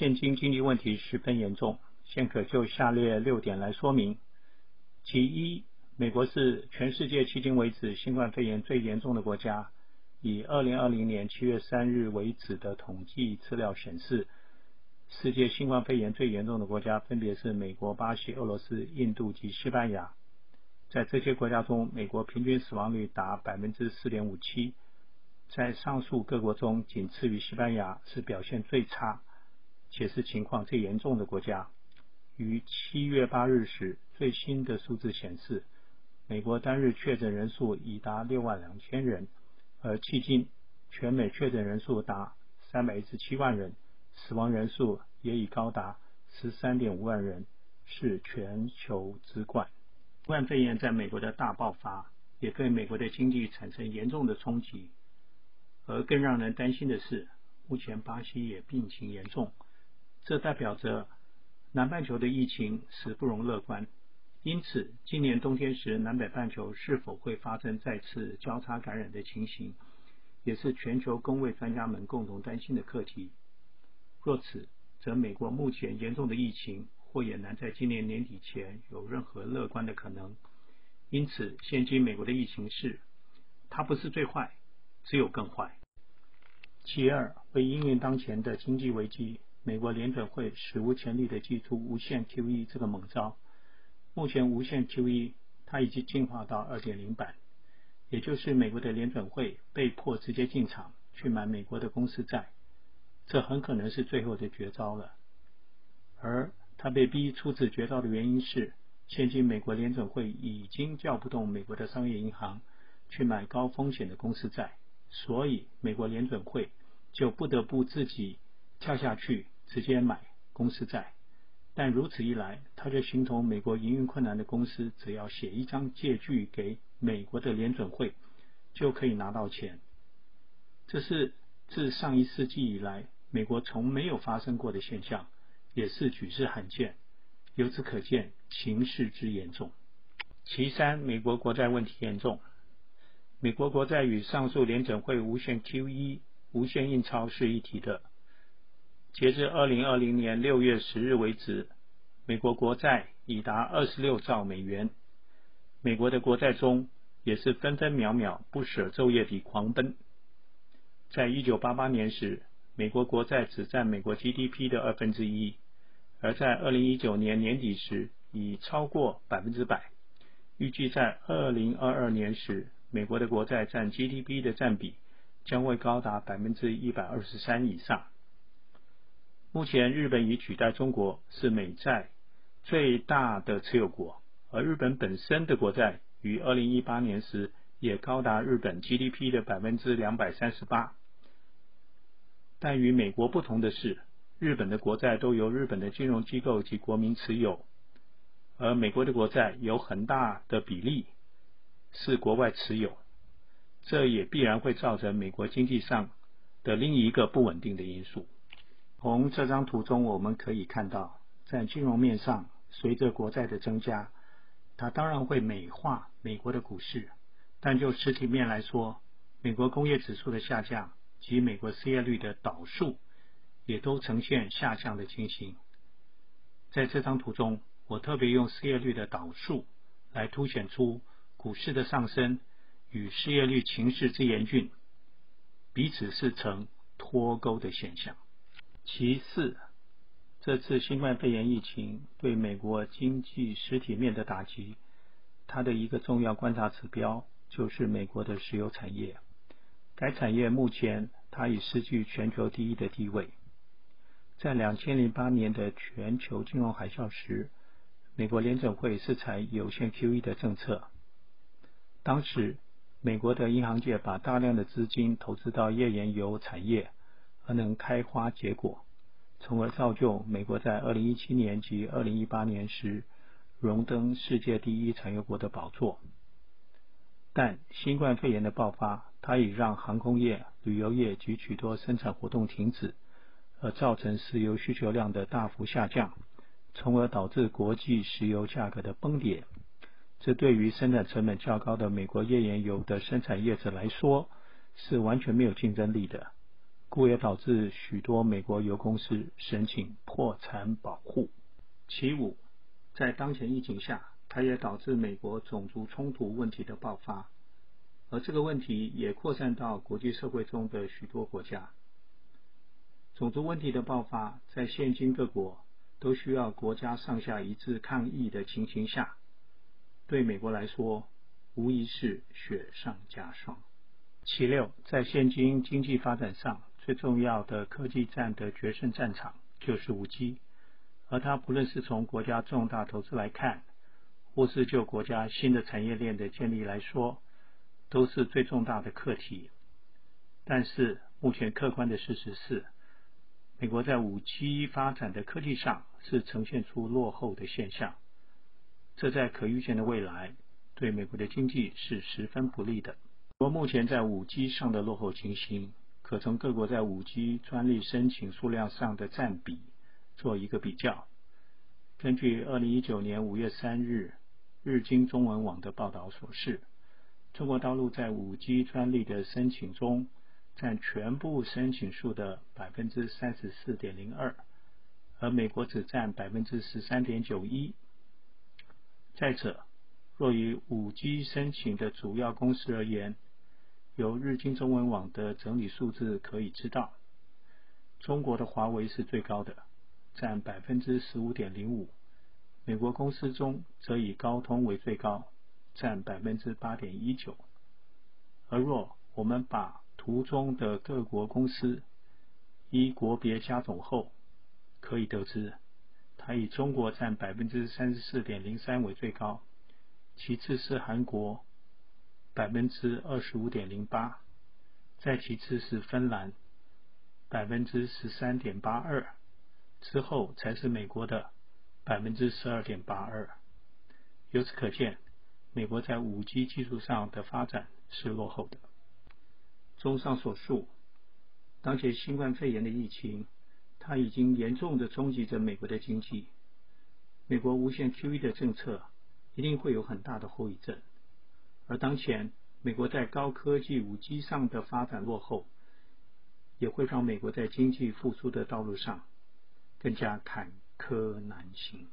现今经济问题十分严重，现可就下列六点来说明。其一，美国是全世界迄今为止新冠肺炎最严重的国家。以二零二零年七月三日为止的统计资料显示，世界新冠肺炎最严重的国家分别是美国、巴西、俄罗斯、印度及西班牙。在这些国家中，美国平均死亡率达百分之四点五七，在上述各国中，仅次于西班牙，是表现最差且是情况最严重的国家。于七月八日时，最新的数字显示，美国单日确诊人数已达六万两千人，而迄今全美确诊人数达三百一十七万人，死亡人数也已高达十三点五万人，是全球之冠。新冠肺炎在美国的大爆发，也对美国的经济产生严重的冲击。而更让人担心的是，目前巴西也病情严重，这代表着南半球的疫情是不容乐观。因此，今年冬天时，南北半球是否会发生再次交叉感染的情形，也是全球公卫专家们共同担心的课题。若此，则美国目前严重的疫情。或也难在今年年底前有任何乐观的可能。因此，现今美国的疫情是，它不是最坏，只有更坏。其二，为应验当前的经济危机，美国联准会史无前例的祭出无限 QE 这个猛招。目前无限 QE 它已经进化到二点零版，也就是美国的联准会被迫直接进场去买美国的公司债，这很可能是最后的绝招了。而他被逼出此绝招的原因是，现今美国联准会已经叫不动美国的商业银行去买高风险的公司债，所以美国联准会就不得不自己跳下去直接买公司债。但如此一来，他就形同美国营运困难的公司只要写一张借据给美国的联准会，就可以拿到钱。这是自上一世纪以来美国从没有发生过的现象。也是举世罕见，由此可见情势之严重。其三，美国国债问题严重。美国国债与上述联准会无限 QE、无限印钞是一体的。截至二零二零年六月十日为止，美国国债已达二十六兆美元。美国的国债中也是分分秒秒不舍昼夜地狂奔。在一九八八年时，美国国债只占美国 GDP 的二分之一，而在二零一九年年底时已超过百分之百。预计在二零二二年时，美国的国债占 GDP 的占比将会高达百分之一百二十三以上。目前，日本已取代中国是美债最大的持有国，而日本本身的国债于二零一八年时也高达日本 GDP 的百分之两百三十八。但与美国不同的是，日本的国债都由日本的金融机构及国民持有，而美国的国债有很大的比例是国外持有，这也必然会造成美国经济上的另一个不稳定的因素。从这张图中我们可以看到，在金融面上，随着国债的增加，它当然会美化美国的股市，但就实体面来说，美国工业指数的下降。及美国失业率的导数也都呈现下降的情形。在这张图中，我特别用失业率的导数来凸显出股市的上升与失业率情势之严峻，彼此是呈脱钩的现象。其次，这次新冠肺炎疫情对美国经济实体面的打击，它的一个重要观察指标就是美国的石油产业。该产业目前它已失去全球第一的地位。在两千零八年的全球金融海啸时，美国联准会是采有限 QE 的政策。当时，美国的银行界把大量的资金投资到页岩油产业，而能开花结果，从而造就美国在二零一七年及二零一八年时荣登世界第一产油国的宝座。但新冠肺炎的爆发，它已让航空业、旅游业及许多生产活动停止，而造成石油需求量的大幅下降，从而导致国际石油价格的崩跌。这对于生产成本较高的美国页岩油的生产业者来说，是完全没有竞争力的。故也导致许多美国油公司申请破产保护。其五，在当前疫情下，它也导致美国种族冲突问题的爆发，而这个问题也扩散到国际社会中的许多国家。种族问题的爆发，在现今各国都需要国家上下一致抗疫的情形下，对美国来说，无疑是雪上加霜。其六，在现今经济发展上，最重要的科技战的决胜战场就是五 G，而它不论是从国家重大投资来看，或是就国家新的产业链的建立来说，都是最重大的课题。但是目前客观的事实是，美国在五 G 发展的科技上是呈现出落后的现象，这在可预见的未来对美国的经济是十分不利的。我目前在五 G 上的落后情形。可从各国在五 G 专利申请数量上的占比做一个比较。根据二零一九年五月三日日经中文网的报道所示，中国大陆在五 G 专利的申请中占全部申请数的百分之三十四点零二，而美国只占百分之十三点九一。再者，若以五 G 申请的主要公司而言，由日经中文网的整理数字可以知道，中国的华为是最高的，占百分之十五点零五。美国公司中则以高通为最高，占百分之八点一九。而若我们把图中的各国公司依国别加总后，可以得知，它以中国占百分之三十四点零三为最高，其次是韩国。百分之二十五点零八，再其次是芬兰，百分之十三点八二，之后才是美国的百分之十二点八二。由此可见，美国在五 G 技术上的发展是落后的。综上所述，当前新冠肺炎的疫情，它已经严重的冲击着美国的经济。美国无限 QE 的政策一定会有很大的后遗症。而当前，美国在高科技五 G 上的发展落后，也会让美国在经济复苏的道路上更加坎坷难行。